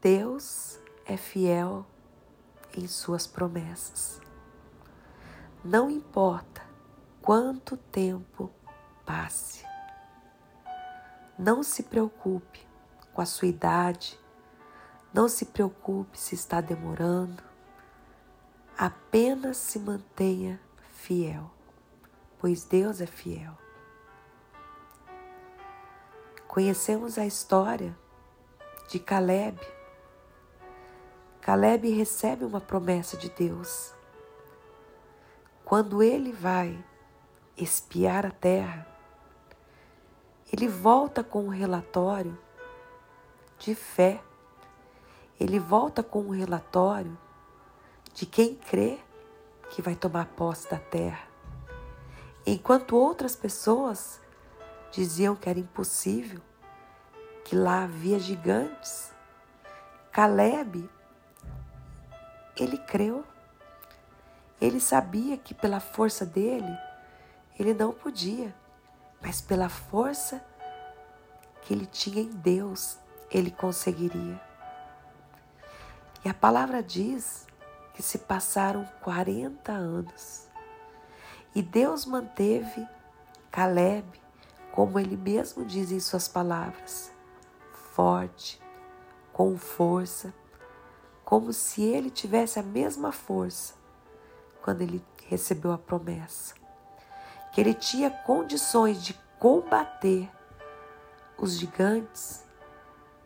Deus é fiel em suas promessas. Não importa quanto tempo passe. Não se preocupe com a sua idade, não se preocupe se está demorando, apenas se mantenha fiel, pois Deus é fiel. Conhecemos a história de Caleb. Caleb recebe uma promessa de Deus. Quando ele vai espiar a terra, ele volta com um relatório de fé. Ele volta com um relatório de quem crê que vai tomar posse da terra. Enquanto outras pessoas diziam que era impossível, que lá havia gigantes, Caleb, ele creu. Ele sabia que pela força dele, ele não podia, mas pela força que ele tinha em Deus, ele conseguiria. E a palavra diz que se passaram 40 anos e Deus manteve Caleb, como ele mesmo diz em suas palavras, forte, com força, como se ele tivesse a mesma força quando ele recebeu a promessa que ele tinha condições de combater os gigantes,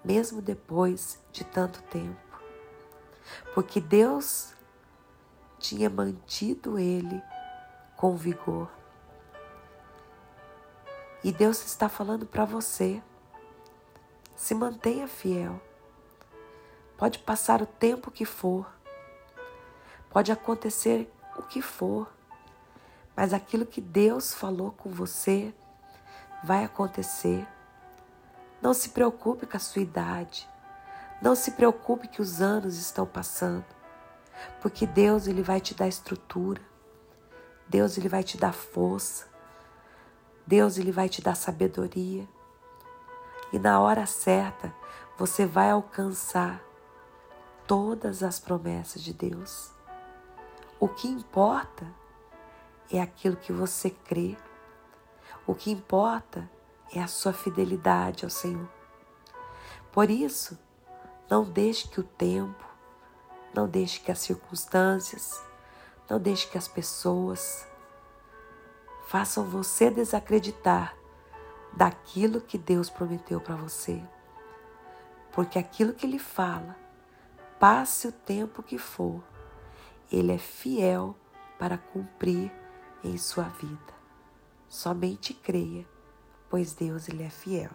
mesmo depois de tanto tempo. Porque Deus tinha mantido ele com vigor. E Deus está falando para você: se mantenha fiel. Pode passar o tempo que for, pode acontecer o que for, mas aquilo que Deus falou com você vai acontecer. Não se preocupe com a sua idade. Não se preocupe que os anos estão passando. Porque Deus ele vai te dar estrutura. Deus ele vai te dar força. Deus ele vai te dar sabedoria. E na hora certa, você vai alcançar todas as promessas de Deus. O que importa é aquilo que você crê. O que importa é a sua fidelidade ao Senhor. Por isso, não deixe que o tempo, não deixe que as circunstâncias, não deixe que as pessoas façam você desacreditar daquilo que Deus prometeu para você. Porque aquilo que Ele fala, passe o tempo que for, Ele é fiel para cumprir em sua vida. Somente creia, pois Deus ele é fiel.